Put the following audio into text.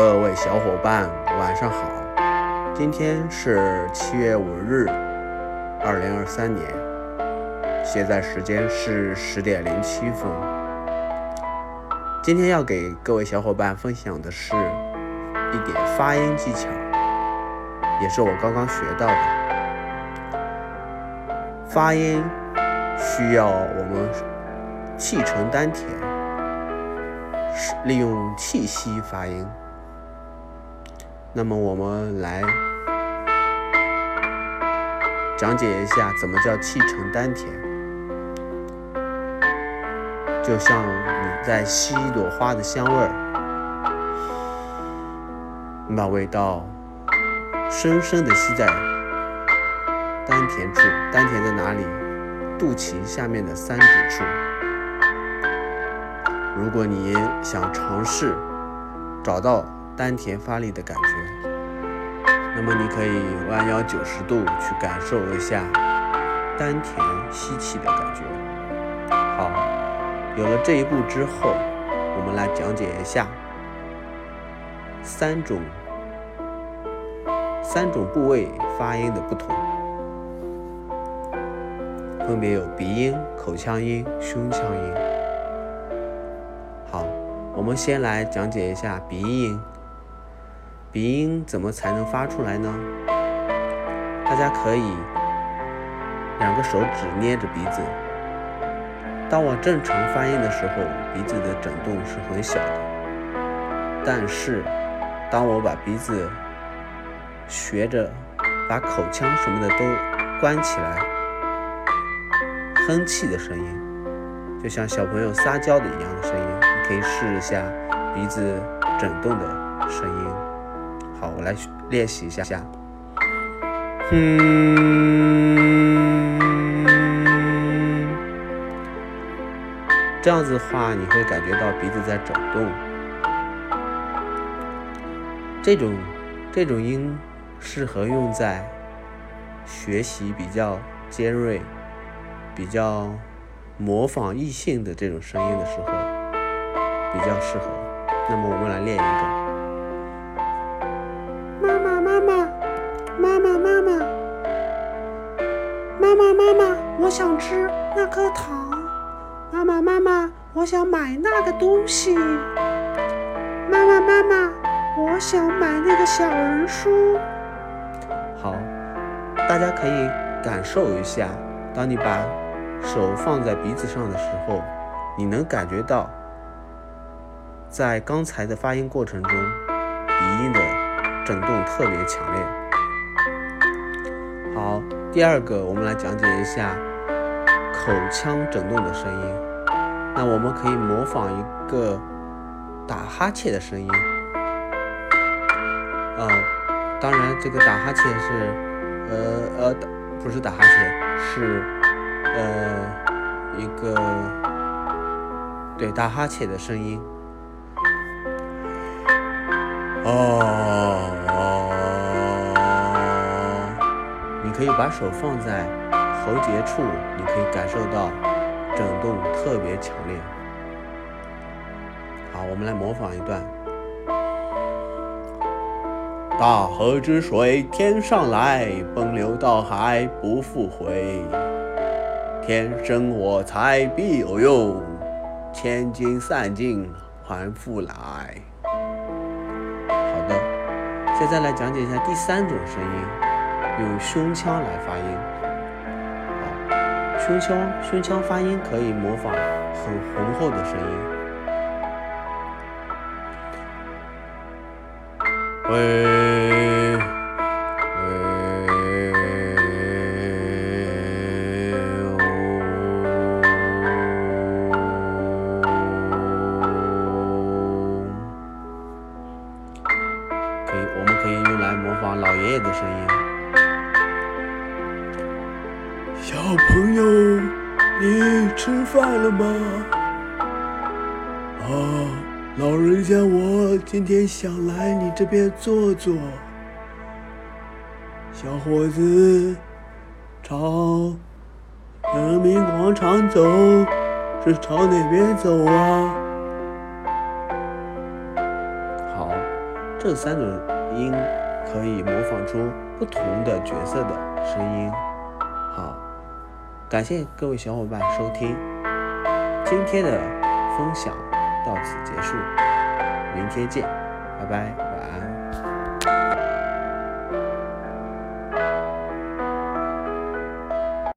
各位小伙伴，晚上好！今天是七月五日，二零二三年，现在时间是十点零七分。今天要给各位小伙伴分享的是一点发音技巧，也是我刚刚学到的。发音需要我们气沉丹田，利用气息发音。那么我们来讲解一下，怎么叫气沉丹田。就像你在吸一朵花的香味儿，你把味道深深的吸在丹田处。丹田在哪里？肚脐下面的三指处。如果你想尝试找到。丹田发力的感觉，那么你可以弯腰九十度去感受一下丹田吸气的感觉。好，有了这一步之后，我们来讲解一下三种三种部位发音的不同，分别有鼻音、口腔音、胸腔音。好，我们先来讲解一下鼻音。鼻音怎么才能发出来呢？大家可以两个手指捏着鼻子。当我正常发音的时候，鼻子的震动是很小的。但是，当我把鼻子学着把口腔什么的都关起来，哼气的声音，就像小朋友撒娇的一样的声音，你可以试一下鼻子震动的声音。好，我来练习一下下。嗯，这样子的话，你会感觉到鼻子在转动。这种这种音适合用在学习比较尖锐、比较模仿异性的这种声音的时候，比较适合。那么，我们来练一个。我想吃那颗糖。妈妈，妈妈，我想买那个东西。妈妈，妈妈，我想买那个小人书。好，大家可以感受一下，当你把手放在鼻子上的时候，你能感觉到，在刚才的发音过程中，鼻音的震动特别强烈。好。第二个，我们来讲解一下口腔震动的声音。那我们可以模仿一个打哈欠的声音。啊，当然，这个打哈欠是，呃呃，不是打哈欠，是呃一个对打哈欠的声音。哦。你可以把手放在喉结处，你可以感受到震动特别强烈。好，我们来模仿一段：大河之水天上来，奔流到海不复回。天生我材必有用，千金散尽还复来。好的，现在来讲解一下第三种声音。用胸腔来发音，胸腔胸腔发音可以模仿很浑厚的声音，喂喂可以，我们可以用来模仿老爷爷的声音。小朋友，你吃饭了吗？啊，老人家，我今天想来你这边坐坐。小伙子，朝人民广场走，是朝哪边走啊？好，这三种音可以模仿出不同的角色的声音。好，感谢各位小伙伴收听，今天的分享到此结束，明天见，拜拜，晚安。